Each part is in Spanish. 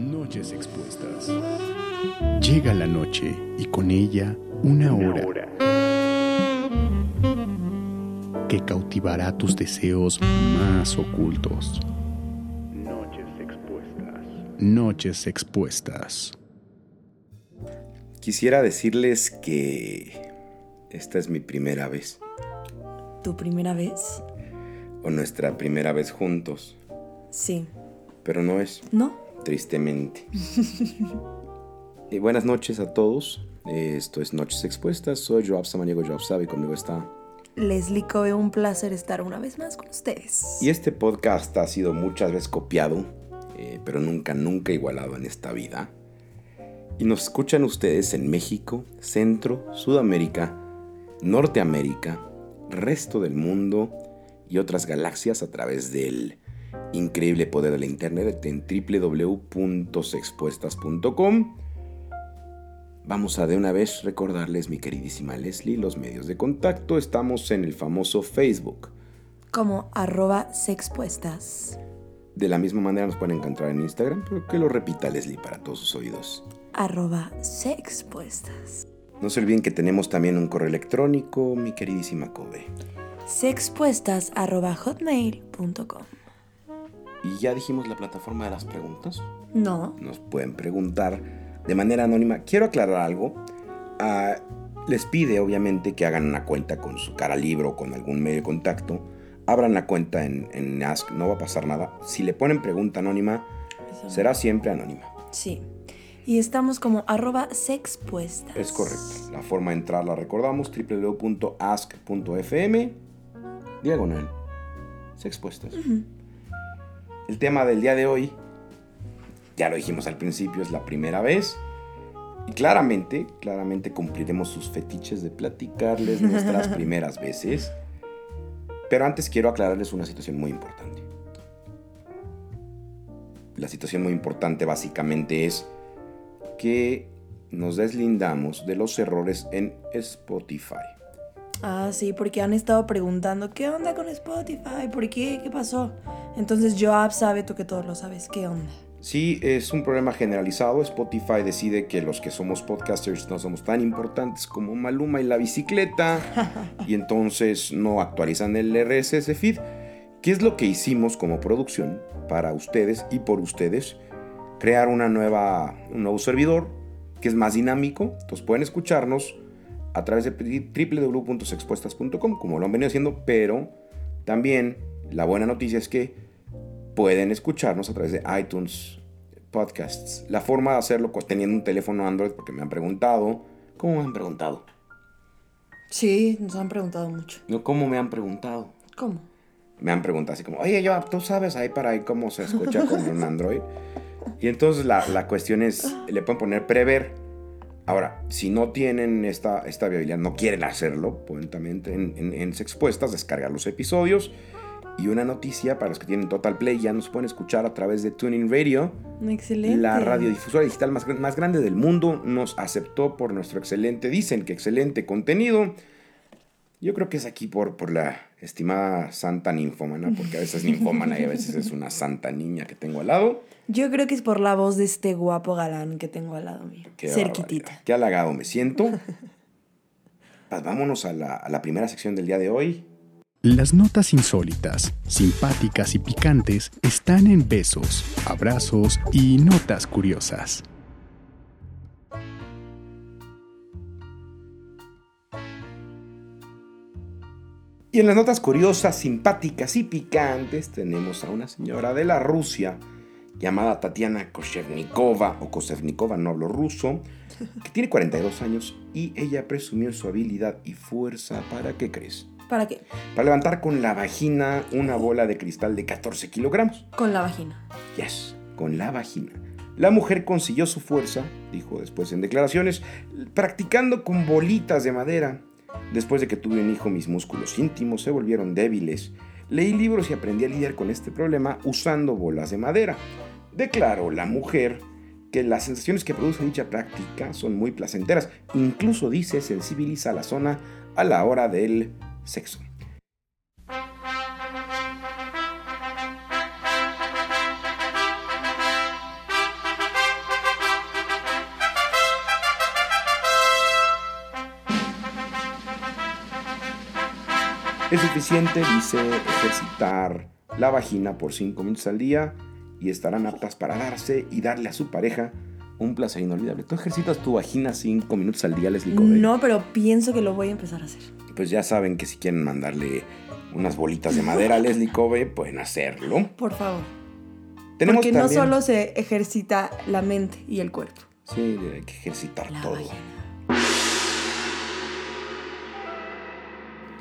Noches expuestas. Llega la noche y con ella una hora que cautivará tus deseos más ocultos. Noches expuestas. Noches expuestas. Quisiera decirles que esta es mi primera vez, ¿Tu primera vez? o nuestra primera vez juntos, Sí. pero no es, ¿No? Tristemente. y buenas noches a todos, esto es Noches Expuestas, soy Joab Samaniego Joab Sabe, conmigo está. Leslie Coe, un placer estar una vez más con ustedes. Y este podcast ha sido muchas veces copiado, eh, pero nunca, nunca igualado en esta vida. Y nos escuchan ustedes en México, Centro, Sudamérica, Norteamérica, resto del mundo y otras galaxias a través del increíble poder de la internet en www.sexpuestas.com. Vamos a de una vez recordarles, mi queridísima Leslie, los medios de contacto. Estamos en el famoso Facebook. Como arroba sexpuestas. De la misma manera nos pueden encontrar en Instagram, pero que lo repita Leslie para todos sus oídos. Arroba sexpuestas. No se olviden que tenemos también un correo electrónico, mi queridísima Kobe. Sexpuestas arroba hotmail.com. Y ya dijimos la plataforma de las preguntas. No. Nos pueden preguntar de manera anónima. Quiero aclarar algo. Ah, les pide obviamente que hagan una cuenta con su cara libro o con algún medio de contacto. Abran la cuenta en, en Ask, no va a pasar nada. Si le ponen pregunta anónima, será siempre anónima. Sí. Y estamos como arroba sexpuestas. Es correcto. La forma de entrar la recordamos, www.ask.fm, diagonal, sexpuestas. El tema del día de hoy, ya lo dijimos al principio, es la primera vez. Y claramente, claramente cumpliremos sus fetiches de platicarles nuestras primeras veces. Pero antes quiero aclararles una situación muy importante. La situación muy importante básicamente es que nos deslindamos de los errores en Spotify. Ah, sí, porque han estado preguntando, ¿qué onda con Spotify? ¿Por qué? ¿Qué pasó? Entonces Joab sabe, tú que todos lo sabes, ¿qué onda? Sí, es un problema generalizado. Spotify decide que los que somos podcasters no somos tan importantes como Maluma y la bicicleta. y entonces no actualizan el RSS feed. ¿Qué es lo que hicimos como producción para ustedes y por ustedes? Crear una nueva, un nuevo servidor que es más dinámico. Entonces pueden escucharnos a través de www.sexpuestas.com como lo han venido haciendo, pero también la buena noticia es que pueden escucharnos a través de iTunes Podcasts. La forma de hacerlo pues, teniendo un teléfono Android, porque me han preguntado. ¿Cómo me han preguntado? Sí, nos han preguntado mucho. No, ¿cómo me han preguntado? ¿Cómo? Me han preguntado así como, oye, yo, tú sabes ahí para ahí cómo se escucha con un Android. Y entonces la, la cuestión es, le pueden poner prever. Ahora, si no tienen esta, esta viabilidad, no quieren hacerlo, pueden también en, en, en Sexpuestas descargar los episodios. Y una noticia para los que tienen Total Play, ya nos pueden escuchar a través de Tuning Radio. Excelente. La radiodifusora digital más, más grande del mundo nos aceptó por nuestro excelente, dicen que excelente contenido. Yo creo que es aquí por, por la estimada santa ninfómana, porque a veces es ninfómana y a veces es una santa niña que tengo al lado. Yo creo que es por la voz de este guapo galán que tengo al lado mío. Qué Cerquitita. barbaridad. Qué halagado me siento. Pues vámonos a la, a la primera sección del día de hoy. Las notas insólitas, simpáticas y picantes están en besos, abrazos y notas curiosas. Y en las notas curiosas, simpáticas y picantes tenemos a una señora de la Rusia llamada Tatiana Koshevnikova o Kosevnikova, no hablo ruso, que tiene 42 años y ella presumió su habilidad y fuerza para, ¿qué crees? ¿Para qué? Para levantar con la vagina una bola de cristal de 14 kilogramos. Con la vagina. Yes, con la vagina. La mujer consiguió su fuerza, dijo después en declaraciones, practicando con bolitas de madera. Después de que tuve un hijo, mis músculos íntimos se volvieron débiles. Leí libros y aprendí a lidiar con este problema usando bolas de madera. Declaró la mujer que las sensaciones que produce dicha práctica son muy placenteras. Incluso dice sensibiliza la zona a la hora del sexo. Es suficiente, dice, ejercitar la vagina por 5 minutos al día y estarán aptas para darse y darle a su pareja un placer inolvidable. ¿Tú ejercitas tu vagina 5 minutos al día, Leslie Covey? No, pero pienso que lo voy a empezar a hacer. Pues ya saben que si quieren mandarle unas bolitas de madera a Leslie Covey, pueden hacerlo. Por favor. Tenemos Porque no solo se ejercita la mente y el cuerpo. Sí, hay que ejercitar La todo. vagina.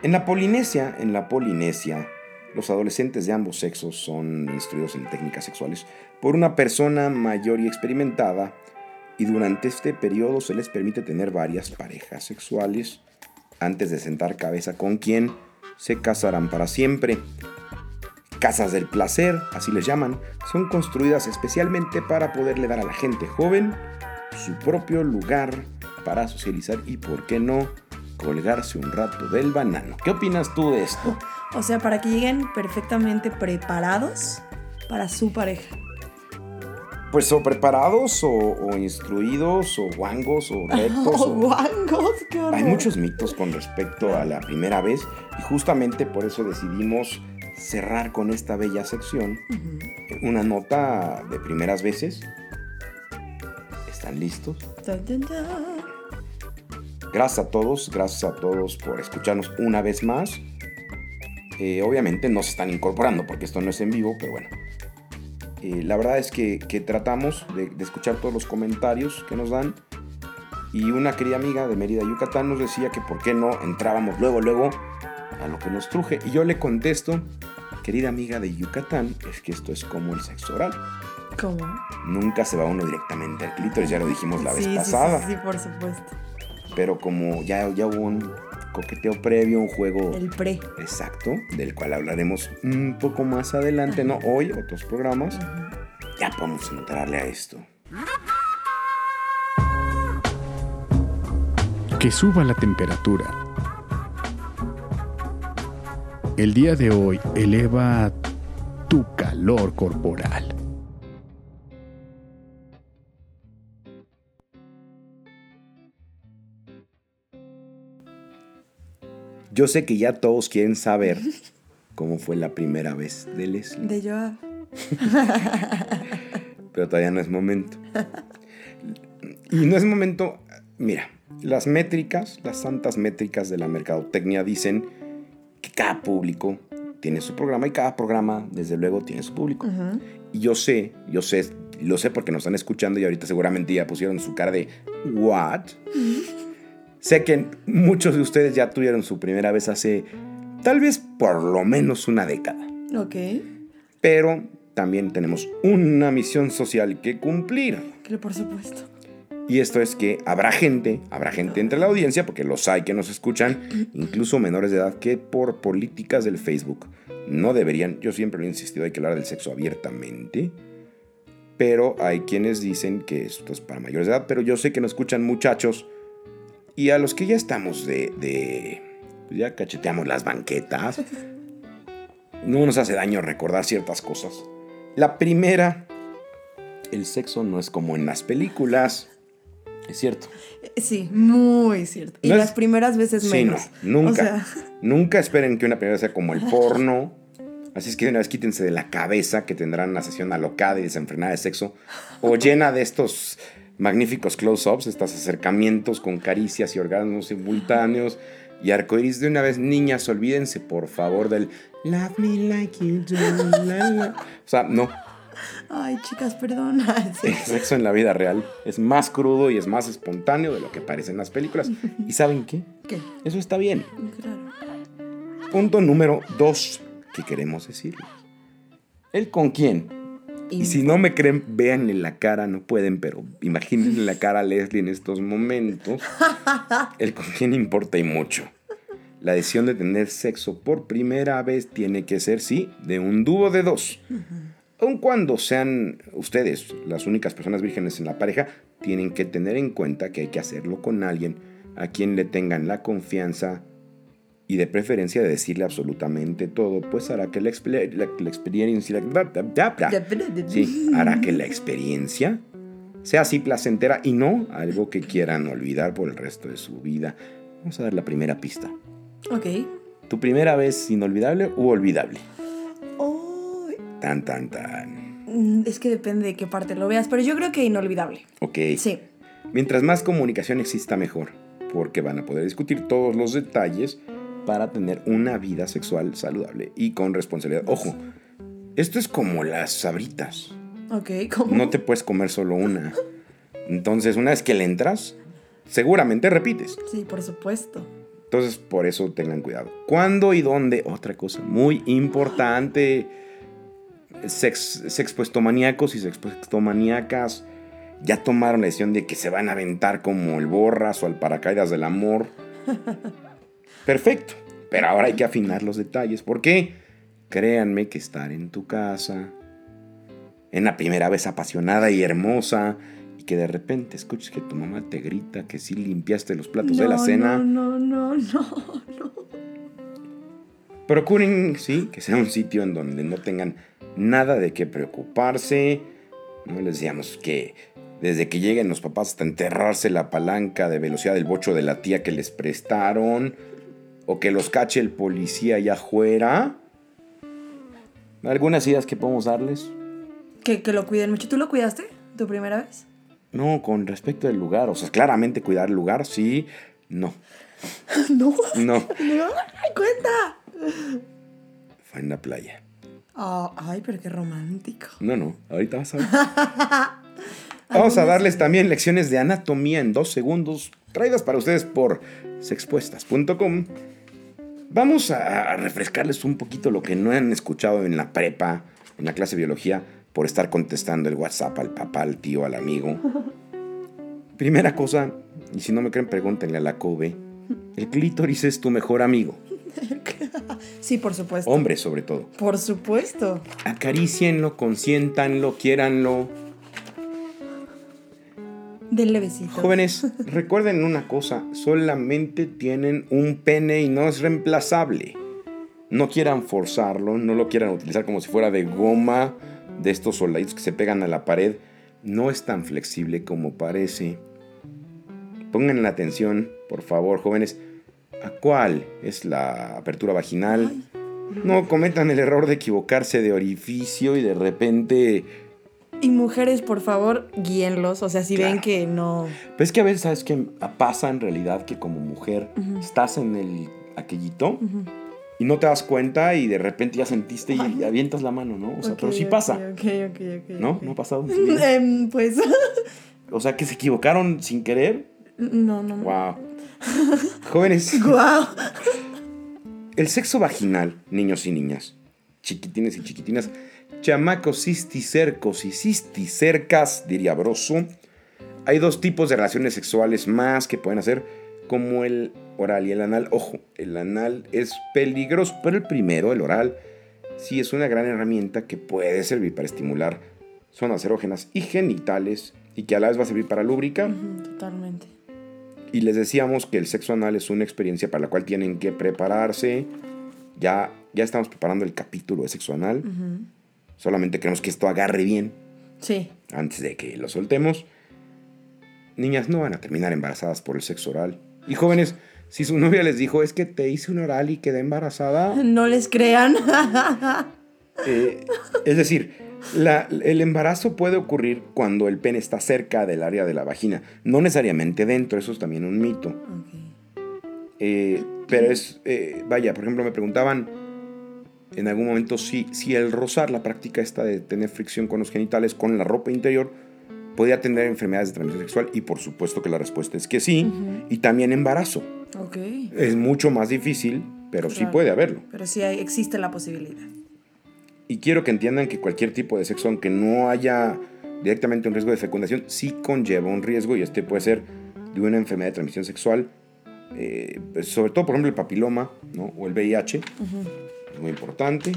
En la Polinesia, en la Polinesia, los adolescentes de ambos sexos son instruidos en técnicas sexuales por una persona mayor y experimentada y durante este periodo se les permite tener varias parejas sexuales antes de sentar cabeza con quien se casarán para siempre. Casas del placer, así les llaman, son construidas especialmente para poderle dar a la gente joven su propio lugar para socializar y, por qué no, colgarse un rato del banano. ¿Qué opinas tú de esto? O sea, para que lleguen perfectamente preparados para su pareja. Pues o preparados o, o instruidos o guangos o rectos. O- guangos, qué horror. Hay muchos mitos con respecto a la primera vez y justamente por eso decidimos cerrar con esta bella sección una nota de primeras veces. ¿Están listos? Gracias a todos, gracias a todos por escucharnos una vez más. Eh, obviamente no se están incorporando porque esto no es en vivo, pero bueno. Eh, la verdad es que, que tratamos de, de escuchar todos los comentarios que nos dan. Y una querida amiga de Mérida, Yucatán, nos decía que por qué no entrábamos luego, luego a lo que nos truje. Y yo le contesto, querida amiga de Yucatán, es que esto es como el sexo oral. ¿Cómo? Nunca se va uno directamente al clítoris, ya lo dijimos la vez Sí, sí, pasada. Sí, sí, por supuesto. Pero como ya, ya hubo un coqueteo previo, un juego El pre. exacto, del cual hablaremos un poco más adelante, no hoy, otros programas, ya podemos entrarle a esto. Que suba la temperatura. El día de hoy eleva tu calor corporal. Yo sé que ya todos quieren saber cómo fue la primera vez de Leslie, De Joab. pero todavía no es momento. Y no es momento, mira, las métricas, las santas métricas de la mercadotecnia dicen que cada público tiene su programa y cada programa, desde luego, tiene su público. Y yo sé, yo sé, lo sé porque nos están escuchando y ahorita seguramente ya pusieron su cara de ¿What? sé que muchos de ustedes ya tuvieron su primera vez hace tal vez por lo menos una década. Ok. Pero también tenemos una misión social que cumplir. Que por supuesto. Y esto es que habrá gente, habrá gente entre la audiencia, porque los hay que nos escuchan, incluso menores de edad, que por políticas del Facebook no deberían, yo siempre lo he insistido, hay que hablar del sexo abiertamente, pero hay quienes dicen que esto es para mayores de edad, pero yo sé que nos escuchan muchachos y a los que ya estamos de, de pues ya cacheteamos las banquetas, no nos hace daño recordar ciertas cosas. La primera, el sexo no es como en las películas. Es cierto. Sí, muy cierto. Y es- las primeras veces Sí, menos. no, nunca. O sea, Nunca esperen que una primera vez sea como el porno. Así es que una vez quítense de la cabeza que tendrán una sesión alocada y desenfrenada de sexo. O llena de estos magníficos close-ups, estos acercamientos con caricias y orgasmos simultáneos. Y arcoiris de una vez, niñas, olvídense por favor del Love me like you do. la, la". O sea, no. ay, chicas, perdón. El sexo en la vida real es más crudo y es más espontáneo de lo que parece en las películas. ¿Y saben qué? ¿Qué? Eso está bien. Claro. Punto número dos que queremos decirles. ¿El con quién? Y si no me creen, véanle la cara, no pueden, pero imagínense la cara a Leslie en estos momentos. El con quién importa y mucho. La decisión de tener sexo por primera vez tiene que ser, sí, de un dúo de dos. Aun cuando sean ustedes las únicas personas vírgenes en la pareja, tienen que tener en cuenta que hay que hacerlo con alguien a quien le tengan la confianza y de preferencia de decirle absolutamente todo, pues hará que la, exper- la- la experiencia... Sí, hará que la experiencia sea así placentera y no algo que quieran olvidar por el resto de su vida. Vamos a dar la primera pista. Ok. ¿Tu primera vez inolvidable u olvidable? Uy, Tan, tan, tan. mm, es que depende de qué parte lo veas, pero yo creo que inolvidable. Ok. Sí. Mientras más comunicación exista, mejor. Porque van a poder discutir todos los detalles para tener una vida sexual saludable y con responsabilidad. Ojo, esto es como las sabritas. Ok, ¿cómo? No te puedes comer solo una. Entonces, una vez que le entras, seguramente repites. Sí, por supuesto. Entonces, por eso tengan cuidado. ¿Cuándo y dónde? Otra cosa muy importante. Sex, sexpuestomaníacos y sexpuestomaníacas ya tomaron la decisión de que se van a aventar como el borras o al paracaídas del amor. Perfecto. Pero ahora hay que afinar los detalles. ¿Por qué? Créanme que estar en tu casa, en la primera vez apasionada y hermosa, y que de repente escuches que tu mamá te grita que sí limpiaste los platos de la cena. No, no, no, no, no. Procuren, sí, que sea un sitio en donde no tengan nada de qué preocuparse. No les decíamos que desde que lleguen los papás hasta enterrarse la palanca de velocidad del bocho de la tía que les prestaron. O que los cache el policía allá afuera. ¿Algunas ideas que podemos darles? Que, que lo cuiden mucho. ¿Tú lo cuidaste tu primera vez? No, con respecto al lugar. O sea, claramente cuidar el lugar, sí. No, no. no. No, cuenta. Fue en la playa. Ah, ay, pero qué romántico. No, no, ahorita vas a ver. Vamos a darles también lecciones de anatomía en dos segundos, traídas para ustedes por sexpuestas.com. Vamos a refrescarles un poquito lo que no han escuchado en la prepa, en la clase de biología, por estar contestando el WhatsApp al papá, al tío, al amigo. Primera cosa, y si no me creen, pregúntenle a la Kobe. El clítoris es tu mejor amigo, Sí, por supuesto. hombre sobre todo. Por supuesto. Acaricienlo, consiéntanlo, quiéranlo. Denle besitos. Jóvenes, recuerden una cosa, solamente tienen un pene y no es reemplazable. No quieran forzarlo, no lo quieran utilizar como si fuera de goma de estos soldaditos que se pegan a la pared. No es tan flexible como parece. Pongan la atención, por favor, jóvenes. ¿A cuál es la apertura vaginal? No cometan el error de equivocarse de orificio y de repente Y mujeres, por favor, guíenlos. O sea, si ven que no. Pero es que a veces, ¿sabes qué? Pasa en realidad que como mujer estás en el aquellito y no te das cuenta y de repente ya sentiste y, y avientas la mano, ¿no? O sea, pero sí ok, pasa. Ok, ok, ok. ¿No? ¿No ha pasado? vida? Em, pues. O sea, que se equivocaron sin querer. no, no, no. Wow. Jóvenes, Guau. el sexo vaginal, niños y niñas, chiquitines y chiquitinas, chamacos cisticercos y cisticercas, diría Broso. Hay dos tipos de relaciones sexuales más que pueden hacer, como el oral y el anal. Ojo, el anal es peligroso, pero el primero, el oral, sí es una gran herramienta que puede servir para estimular zonas erógenas y genitales y que a la vez va a servir para lubricar. Ujú, Totalmente. Y les decíamos que el sexo anal es una experiencia para la cual tienen que prepararse. Ya, ya estamos preparando el capítulo de sexo anal. Ujú. Solamente queremos que esto agarre bien Sí. antes de que lo soltemos. Niñas no van a terminar embarazadas por el sexo oral. Y jóvenes, si su novia les dijo es que te hice un oral y quedé embarazada, No les crean. eh, es decir, la- el embarazo puede ocurrir cuando el pene está cerca del área de la vagina, no necesariamente dentro, eso es también un mito. Ok. Eh, pero es, eh, vaya, por ejemplo, me preguntaban en algún momento si, si el rozar, la práctica esta de tener fricción con los genitales, con la ropa interior, podía tener enfermedades de transmisión sexual. Y por supuesto que la respuesta es que sí. Y también embarazo. Ok. Es mucho más difícil, pero sí puede haberlo. Pero sí hay- existe la posibilidad. Y quiero que entiendan que cualquier tipo de sexo, aunque no haya directamente un riesgo de fecundación, sí conlleva un riesgo y este puede ser de una enfermedad de transmisión sexual, eh, sobre todo por ejemplo el papiloma ¿no? o el VIH, es muy importante.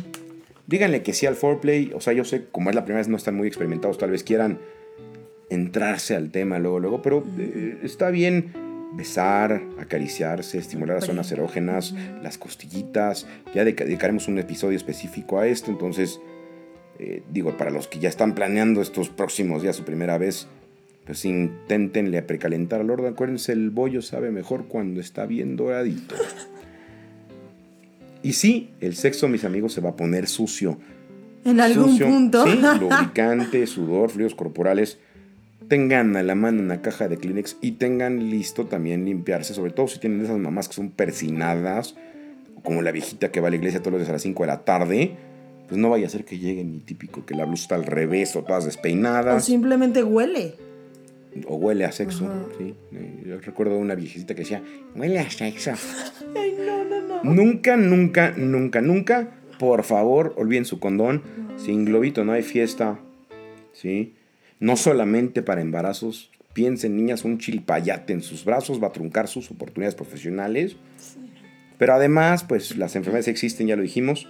Díganle que sí al foreplay, o sea, yo sé, como es la primera vez, no están muy experimentados, tal vez quieran entrarse al tema luego, luego, pero eh, está bien besar, acariciarse, estimular las zonas erógenas, las costillitas. Ya dedica- dedicaremos un episodio específico a esto, entonces, eh, digo, para los que ya están planeando estos próximos días su primera vez, pues inténtenle a precalentar al orden. Acuérdense, el bollo sabe mejor cuando está bien doradito. Y sí, el sexo, mis amigos, se va a poner sucio. En algún Sucio, punto. Sí, lubricante, sudor, fluidos corporales. Tengan a la mano una caja de Kleenex y tengan listo también limpiarse, sobre todo si tienen esas mamás que son persinadas, como la viejita que va a la iglesia todos los días a las 5 de la tarde. Pues no vaya a ser que llegue mi típico que la blusa está al revés o todas o despeinadas. simplemente huele. O huele a sexo, Ajá. sí. Eh, Yo recuerdo una viejecita que decía, huele a sexo. Ay, no, no, no. Nunca, nunca, nunca, nunca, por favor, olviden su condón. Sin globito no hay fiesta, ¿sí? No solamente para embarazos. Piensen, niñas, un chilpayate en sus brazos va a truncar sus oportunidades profesionales. Pero además, pues las enfermedades existen, ya lo dijimos.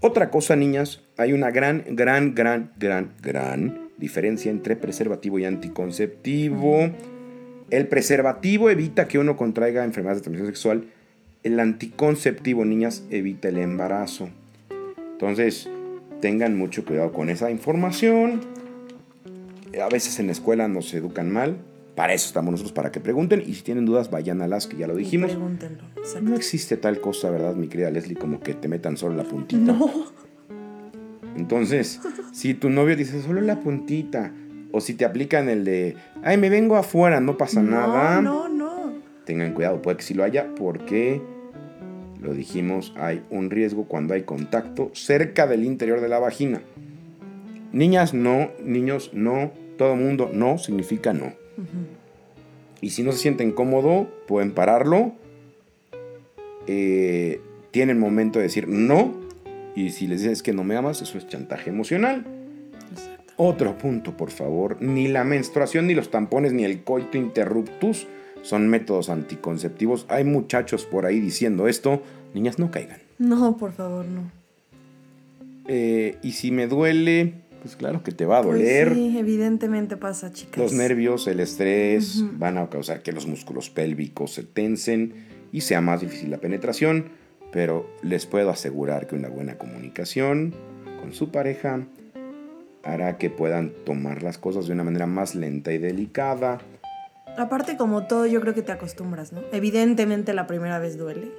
Otra cosa, niñas, hay una gran, gran, gran, gran, gran diferencia entre preservativo y anticonceptivo. El preservativo evita que uno contraiga enfermedades de transmisión sexual. El anticonceptivo, niñas, evita el embarazo. Entonces, tengan mucho cuidado con esa información. A veces en la escuela nos educan mal. Para eso estamos nosotros, para que pregunten. Y si tienen dudas, vayan a las que ya lo dijimos. No existe tal cosa, ¿verdad, mi querida Leslie? Como que te metan solo la puntita. No. Entonces, si tu novio dice solo la puntita, o si te aplican el de, ay, me vengo afuera, no pasa nada, No, no, tengan cuidado, puede que sí lo haya, porque lo dijimos, hay un riesgo cuando hay contacto cerca del interior de la vagina. Niñas, no, niños, no, todo mundo, no significa no. Y si no se sienten cómodo, pueden pararlo. Eh, tienen momento de decir no. Y si les dices que no me amas, eso es chantaje emocional. Otro punto, por favor. Ni la menstruación, ni los tampones, ni el coito interruptus son métodos anticonceptivos. Hay muchachos por ahí diciendo esto. Niñas, no caigan. No, por favor, no. Eh, y si me duele, pues claro que te va a Pues doler. sí, evidentemente pasa, chicas. Los nervios, el estrés van a causar que los músculos pélvicos se tensen y sea más difícil la penetración, pero les puedo asegurar que una buena comunicación con su pareja hará que puedan tomar las cosas de una manera más lenta y delicada. Aparte, como todo, yo creo que te acostumbras, ¿no? Evidentemente la primera vez duele.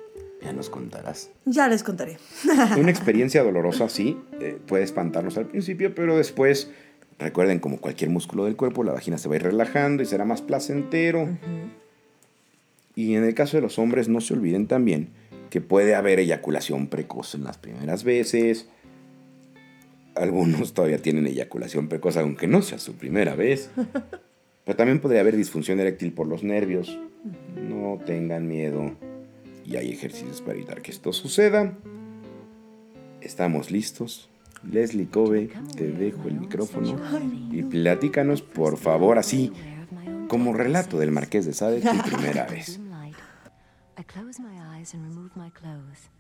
Ya nos contarás. Ya les contaré. Una experiencia dolorosa, sí, eh, puede espantarnos al principio, pero después, recuerden, como cualquier músculo del cuerpo, la vagina se va a ir relajando y será más placentero. Y en el caso de los hombres, no se olviden también que puede haber eyaculación precoz en las primeras veces. Algunos todavía tienen eyaculación precoz, aunque no sea su primera vez. Pero también podría haber disfunción eréctil por los nervios. No tengan miedo. Y hay ejercicios para evitar que esto suceda. Estamos listos. Leslie Kobe, te dejo el micrófono y platícanos, por favor, así como relato del Marqués de Sade, tu primera vez. Eyes and remove my clothes.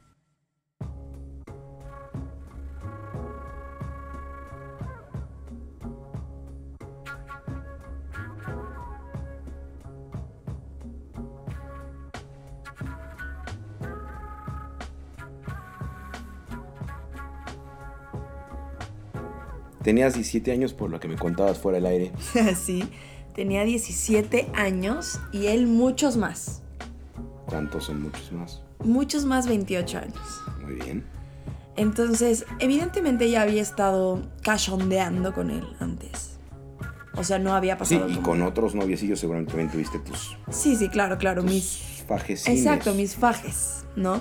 Tenías 17 años por lo que me contabas fuera del aire. sí, tenía 17 años y él muchos más. ¿Cuántos son muchos más? Muchos más 28 años. Muy bien. Entonces, evidentemente ya había estado cachondeando con él antes. O sea, no había Sí, pasado. y como- con otros noviecillos seguramente también tuviste tus, Sí, sí, claro, claro. tus Mis... fajecines. Exacto, mis fajes, ¿no?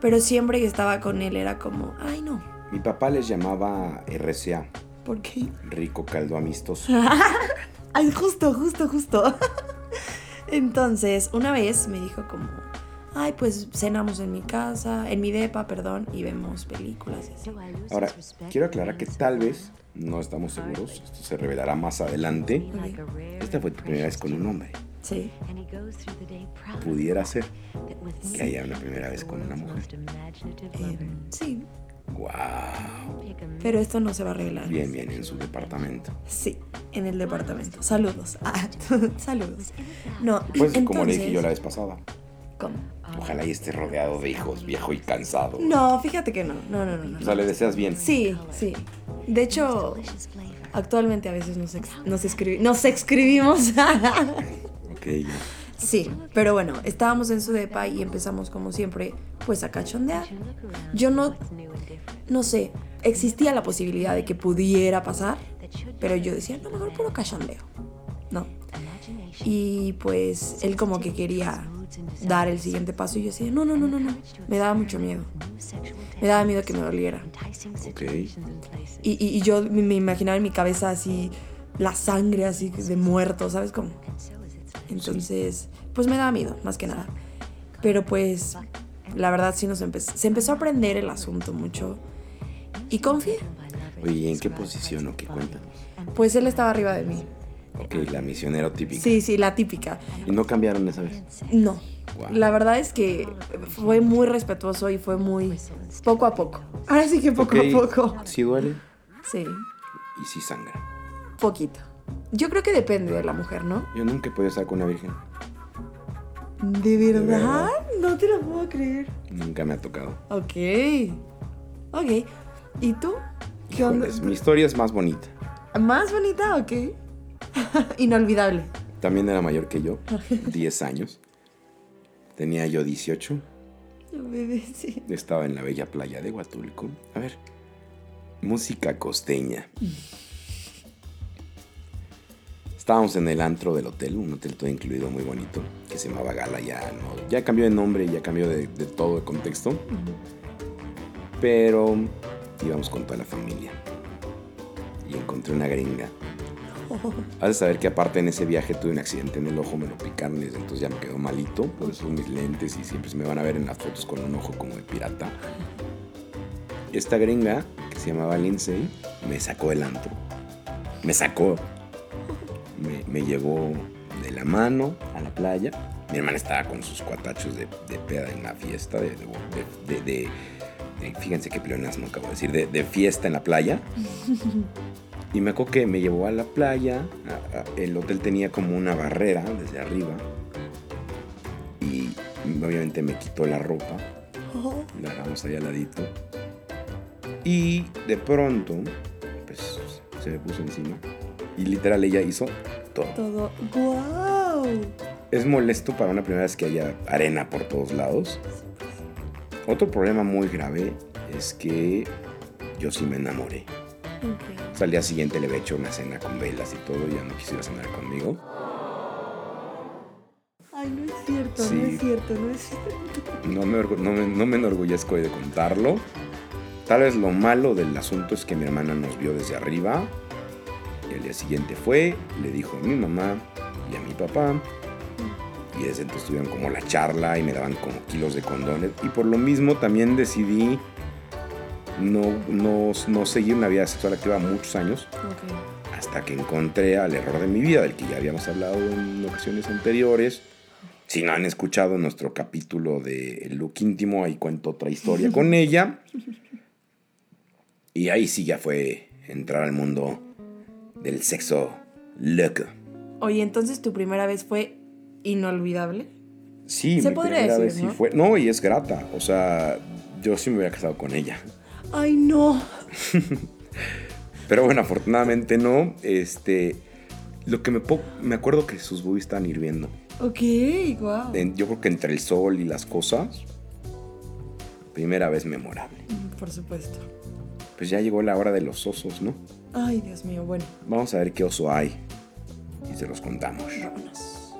Pero siempre que estaba con él era como, ay no, Mi papá les llamaba RCA, ¿por qué? rico caldo amistoso. Ay, justo, justo, justo. Entonces, una vez me dijo como, ay, pues cenamos en mi casa, en mi depa, perdón, y vemos películas y así. Ahora, quiero aclarar que tal vez, no estamos seguros, esto se revelará más adelante. rare Esta fue tu primera vez con un hombre. Sí. Pudiera ser que haya una primera vez con una mujer. Eh, sí, ¡Wow! Pero esto no se va a revelar. Bien, bien, en su departamento. Sí, en el departamento. Saludos. Ah, saludos. No, Pues como le dije entonces- yo la vez pasada, ¿Cómo? ojalá y esté rodeado de hijos, viejo y cansado. No, fíjate que no. No, no, no. no. O sea, le deseas bien. Sí, sí. De hecho, actualmente a veces nos, ex- nos, escribi- nos escribimos. Ok, ya. Sí, pero bueno, estábamos en su depa y empezamos como siempre, pues a cachondear. Yo no, no sé, existía la posibilidad de que pudiera pasar, pero yo decía, no, mejor puro cachondeo, ¿no? Y pues él como que quería dar el siguiente paso y yo decía, no, no, no, no, no, me daba mucho miedo. Me daba miedo que me doliera. Ok. Y, y- y yo me, imaginaba en mi cabeza así la sangre así de muerto, ¿sabes cómo? Entonces, pues me daba miedo, más que nada. Pero pues, la verdad sí nos empezó, se empezó a aprender el asunto mucho. Y confié. Oye, ¿y en qué posición o qué cuéntanos? Pues él estaba arriba de mí. Ok, la misionero típica. Sí, sí, la típica. ¿Y no cambiaron esa vez? No. La verdad es que fue muy respetuoso y fue muy poco a poco. Ahora sí que poco a poco. Sí duele Sí, y sí sangra. poquito. Yo creo que depende de la mujer, ¿no? Yo nunca he podido estar con una virgen. ¿De verdad? verdad? No te lo puedo creer. Nunca me ha tocado. Ok. Ok. ¿Y tú? ¿Qué onda? Híjoles, mi historia es más bonita. ¿Más bonita? Ok. Inolvidable. También era mayor que yo, 10 años. Tenía yo 18. Bebé, sí. Estaba en la bella playa de Huatulco. A ver, música costeña. Estábamos en el antro del hotel, un hotel todo incluido muy bonito, que se llamaba Gala. Ya, no, ya cambió de nombre, ya cambió de, de todo de contexto. Pero íbamos con toda la familia. Y encontré una gringa. Has de saber que aparte en ese viaje tuve un accidente en el ojo, me lo picaron desde entonces ya me quedó malito. Por eso mis lentes y siempre se me van a ver en las fotos con un ojo como de pirata. Esta gringa, que se llamaba Lindsay, me sacó del antro. Me sacó. Me, llevó de la mano a la playa. Mi hermana estaba con sus cuatachos de, de peda en la fiesta, de, de- fíjense qué pleonasmo acabo de decir, de, de fiesta en la playa. Y me acuerdo que me llevó a la playa. el hotel tenía como una barrera desde arriba. Y obviamente me quitó la ropa. La dejamos ahí al ladito. Y de pronto, pues se me puso encima. Y literal ella hizo todo. Todo. ¡Guau! Es molesto para una primera vez que haya arena por todos lados. Otro problema muy grave es que yo sí me enamoré. Ok. O sea, al día siguiente le había hecho una cena con velas y todo, y ya no quisiera cenar conmigo. Ay, no es cierto, Sí. no es cierto, no es cierto. No me, no, me, no me enorgullezco de contarlo. Tal vez lo malo del asunto es que mi hermana nos vio desde arriba. Y al día siguiente fue, le dijo a mi mamá y a mi papá. Y desde entonces tuvieron como la charla y me daban como kilos de condones. Y por lo mismo también decidí no, no, no seguir una vida sexual activa muchos años. Ok. hasta que encontré al error de mi vida, del que ya habíamos hablado en ocasiones anteriores. Si no han escuchado nuestro capítulo de El Look Íntimo, ahí cuento otra historia con ella. Y ahí sí ya fue entrar al mundo del sexo loco. Oye, entonces tu primera vez fue inolvidable. Sí, Se mi podría primera decir, vez sí ¿no? fue. No, y es grata. O sea, yo sí me hubiera casado con ella. Ay, no. Pero bueno, afortunadamente no. Este. Lo que me, me acuerdo que sus boobies estaban hirviendo. Ok, wow. En- yo creo que entre el sol y las cosas, primera vez memorable. Por supuesto. Pues ya llegó la hora de los osos, ¿no? Ay, Dios mío, bueno, Vamos a ver qué oso hay y se los contamos. vámonos.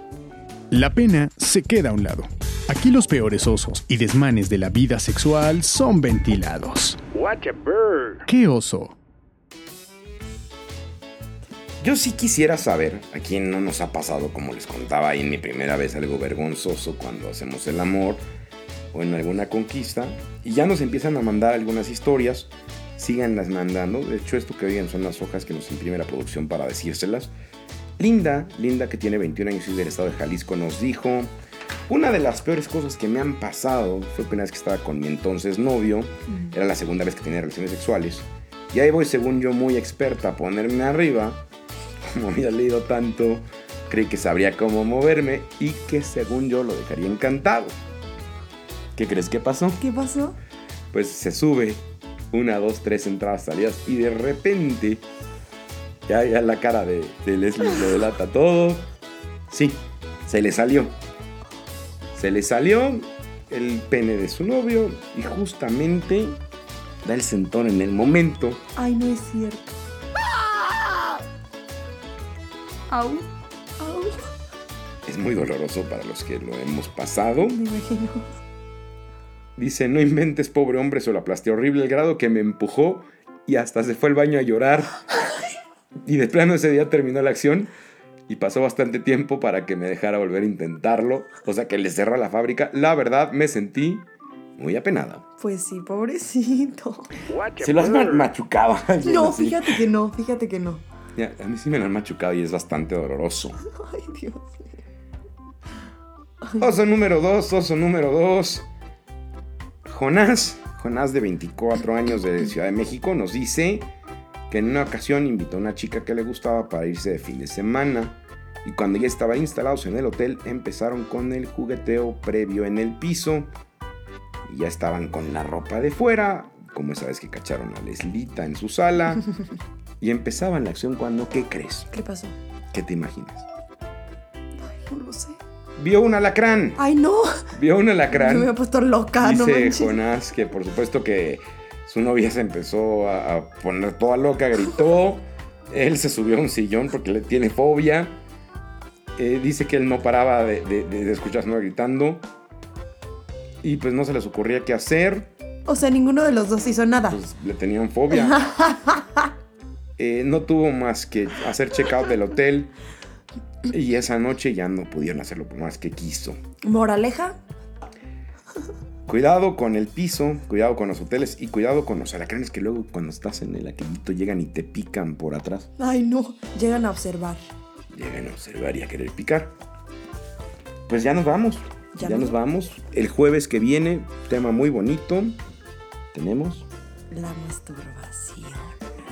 La pena se queda a un lado. Aquí los peores osos y desmanes de la vida sexual son ventilados. ¿Qué oso? Yo sí quisiera saber a quién no nos ha pasado, como les contaba ahí en mi primera vez, algo vergonzoso cuando hacemos el amor o en alguna conquista. Y ya nos empiezan a mandar algunas historias. Síganlas mandando. De hecho, esto que oigan son las hojas que nos imprime la producción para decírselas. Linda, Linda que tiene 21 años y es del estado de Jalisco, nos dijo, una de las peores cosas que me han pasado fue que una vez que estaba con mi entonces novio, era la segunda vez que tenía relaciones sexuales, y ahí voy según yo muy experta a ponerme arriba, como había leído tanto, creí que sabría cómo moverme y que según yo lo dejaría encantado. ¿Qué crees que pasó? ¿Qué pasó? Pues se sube una, dos, tres entradas, salidas y de repente ya, ya la cara de, de Leslie lo delata todo. Sí, se le salió. Se le salió el pene de su novio y justamente da el sentón en el momento. Ay, no es cierto. Au, au. Es muy doloroso para los que lo hemos pasado. Me imagino. Dice, no inventes, pobre hombre, se lo aplasté horrible el grado que me empujó y hasta se fue al baño a llorar. Y de plano ese día terminó la acción y pasó bastante tiempo para que me dejara volver a intentarlo. O sea que le cerró la fábrica. La verdad me sentí muy apenada. Pues sí, pobrecito. Se lo has ma- machucado. No, así. fíjate que no, fíjate que no. Ya, a mí sí me lo han machucado y es bastante doloroso. Ay, Dios. Oso número 2, oso número 2. Jonás, Jonás de 24 años de Ciudad de México, nos dice que en una ocasión invitó a una chica que le gustaba para irse de fin de semana. Y cuando ya estaban instalados en el hotel, empezaron con el jugueteo previo en el piso. Y ya estaban con la ropa de fuera, como esa vez que cacharon a Leslita en su sala. Y empezaban la acción cuando, ¿qué crees? ¿Qué pasó? ¿Qué te imaginas? Ay, no lo sé. Vio un alacrán. Ay, no. Vio un Yo alacrán. me he puesto loca, no Dice manches. Jonás que por supuesto que su novia se empezó a poner toda loca, gritó. Él se subió a un sillón porque le tiene fobia. Eh, dice que él no paraba de, de- de- gritando. Y pues no se les ocurría qué hacer. O sea, ninguno de los dos hizo nada. Pues le tenían fobia. Eh, no tuvo más que hacer check-out del hotel. Y esa noche ya no pudieron hacerlo por más que quiso. Moraleja, Cuidado con el piso, cuidado con los hoteles y cuidado con los alacranes que luego cuando estás en el aquellito llegan y te pican por atrás. ay no, llegan a observar. Llegan a observar y a querer picar. Pues ya nos vamos. Ya Ya, nos nos vamos. El jueves que viene, tema muy bonito. Tenemos. La masturbación.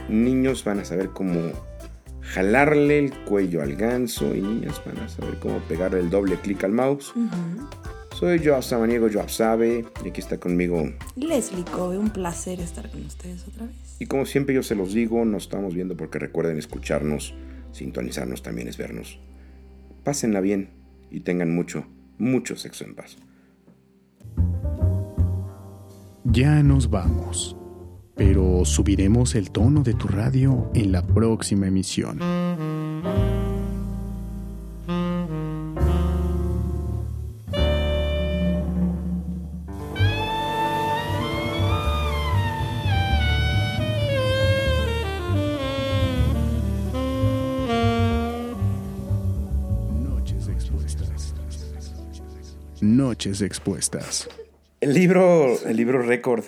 Niños van a saber cómo jalarle el cuello al ganso y niñas van a saber cómo pegarle el doble clic al mouse. Ujú. Soy Joab Samaniego, Joab Sabe, y aquí está conmigo Leslie Kobe, un placer estar con ustedes otra vez. Y como siempre yo se los digo, nos estamos viendo porque recuerden escucharnos, sintonizarnos también es vernos. Pásenla bien y tengan mucho, mucho sexo en paz. Ya nos vamos. Pero subiremos el tono de tu radio en la próxima emisión. Noches expuestas. El libro, el libro récord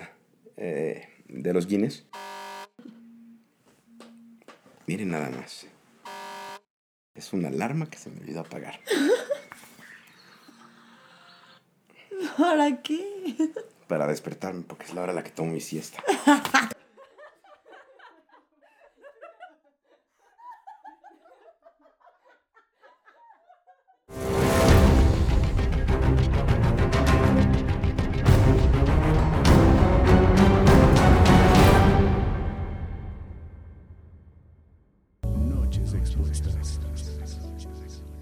eh, de los Guinness. Miren nada más. Es una alarma que se me olvidó apagar. ¿Para qué? Para despertarme porque es la hora a la que tomo mi siesta.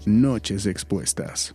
Noches expuestas.